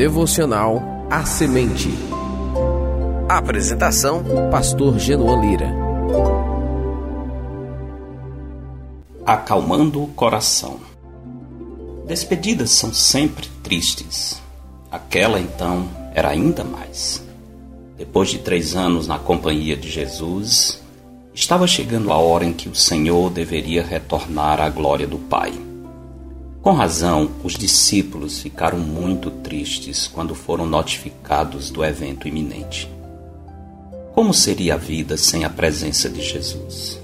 Devocional A Semente. Apresentação: Pastor Genoan Lira. Acalmando o coração. Despedidas são sempre tristes. Aquela então era ainda mais. Depois de três anos na companhia de Jesus, estava chegando a hora em que o Senhor deveria retornar à glória do Pai. Com razão, os discípulos ficaram muito tristes quando foram notificados do evento iminente. Como seria a vida sem a presença de Jesus?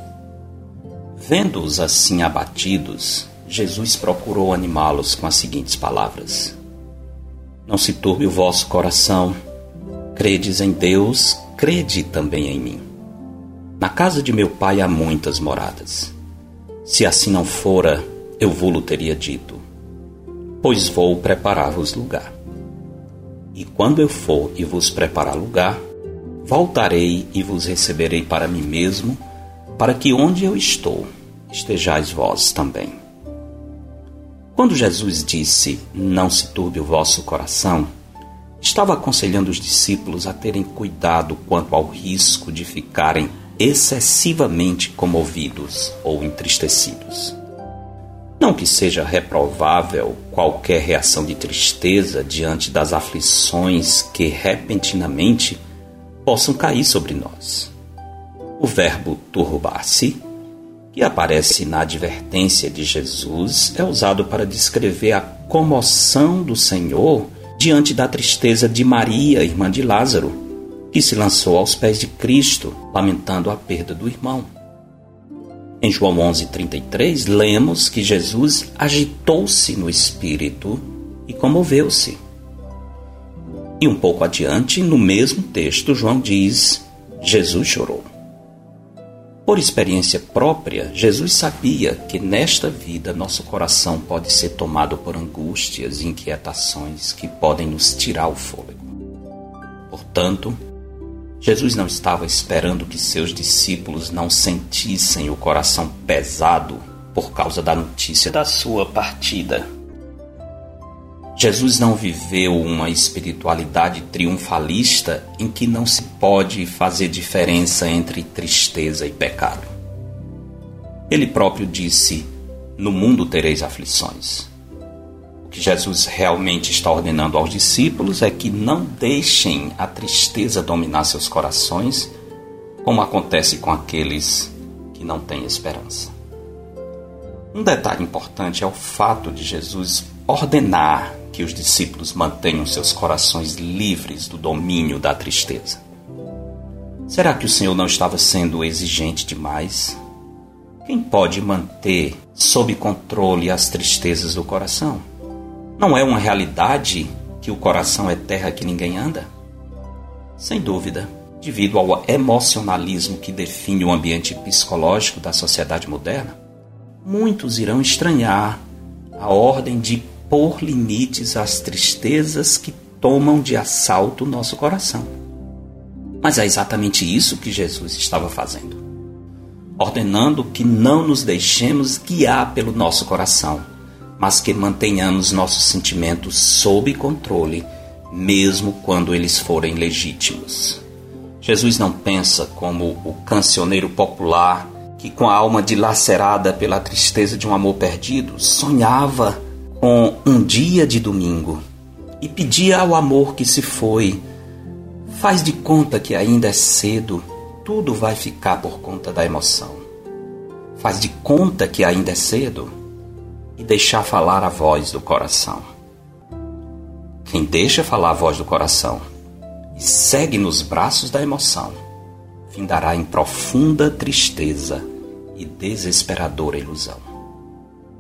Vendo-os assim abatidos, Jesus procurou animá-los com as seguintes palavras: Não se turbe o vosso coração, credes em Deus, crede também em mim. Na casa de meu pai há muitas moradas. Se assim não fora, eu vou-lo teria dito, pois vou preparar-vos lugar. E quando eu for e vos preparar lugar, voltarei e vos receberei para mim mesmo, para que onde eu estou, estejais vós também. Quando Jesus disse: Não se turbe o vosso coração, estava aconselhando os discípulos a terem cuidado quanto ao risco de ficarem excessivamente comovidos ou entristecidos. Não que seja reprovável qualquer reação de tristeza diante das aflições que repentinamente possam cair sobre nós. O verbo turbar-se, que aparece na advertência de Jesus, é usado para descrever a comoção do Senhor diante da tristeza de Maria, irmã de Lázaro, que se lançou aos pés de Cristo, lamentando a perda do irmão. Em João 11:33 lemos que Jesus agitou-se no espírito e comoveu-se. E um pouco adiante, no mesmo texto, João diz: Jesus chorou. Por experiência própria, Jesus sabia que nesta vida nosso coração pode ser tomado por angústias e inquietações que podem nos tirar o fôlego. Portanto, Jesus não estava esperando que seus discípulos não sentissem o coração pesado por causa da notícia da sua partida. Jesus não viveu uma espiritualidade triunfalista em que não se pode fazer diferença entre tristeza e pecado. Ele próprio disse: No mundo tereis aflições que Jesus realmente está ordenando aos discípulos é que não deixem a tristeza dominar seus corações, como acontece com aqueles que não têm esperança. Um detalhe importante é o fato de Jesus ordenar que os discípulos mantenham seus corações livres do domínio da tristeza. Será que o Senhor não estava sendo exigente demais? Quem pode manter sob controle as tristezas do coração? Não é uma realidade que o coração é terra que ninguém anda? Sem dúvida, devido ao emocionalismo que define o ambiente psicológico da sociedade moderna, muitos irão estranhar a ordem de pôr limites às tristezas que tomam de assalto o nosso coração. Mas é exatamente isso que Jesus estava fazendo ordenando que não nos deixemos guiar pelo nosso coração mas que mantenhamos nossos sentimentos sob controle, mesmo quando eles forem legítimos. Jesus não pensa como o cancioneiro popular que, com a alma dilacerada pela tristeza de um amor perdido, sonhava com um dia de domingo e pedia ao amor que se foi: Faz de conta que ainda é cedo, tudo vai ficar por conta da emoção. Faz de conta que ainda é cedo, e deixar falar a voz do coração. Quem deixa falar a voz do coração e segue nos braços da emoção, findará em profunda tristeza e desesperadora ilusão.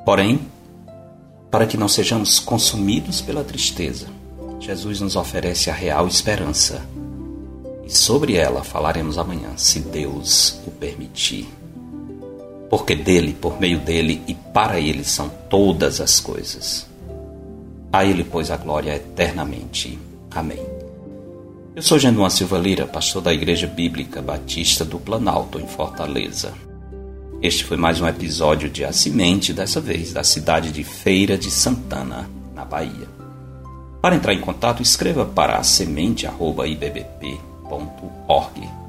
Porém, para que não sejamos consumidos pela tristeza, Jesus nos oferece a real esperança. E sobre ela falaremos amanhã, se Deus o permitir porque dele, por meio dele e para ele são todas as coisas. A ele, pois, a glória eternamente. Amém. Eu sou Genuan Silva Lira, pastor da Igreja Bíblica Batista do Planalto, em Fortaleza. Este foi mais um episódio de A Semente, dessa vez da cidade de Feira de Santana, na Bahia. Para entrar em contato, escreva para semente@ibbp.org.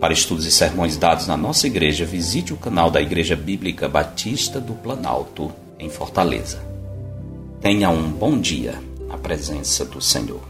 Para estudos e sermões dados na nossa igreja, visite o canal da Igreja Bíblica Batista do Planalto, em Fortaleza. Tenha um bom dia na presença do Senhor.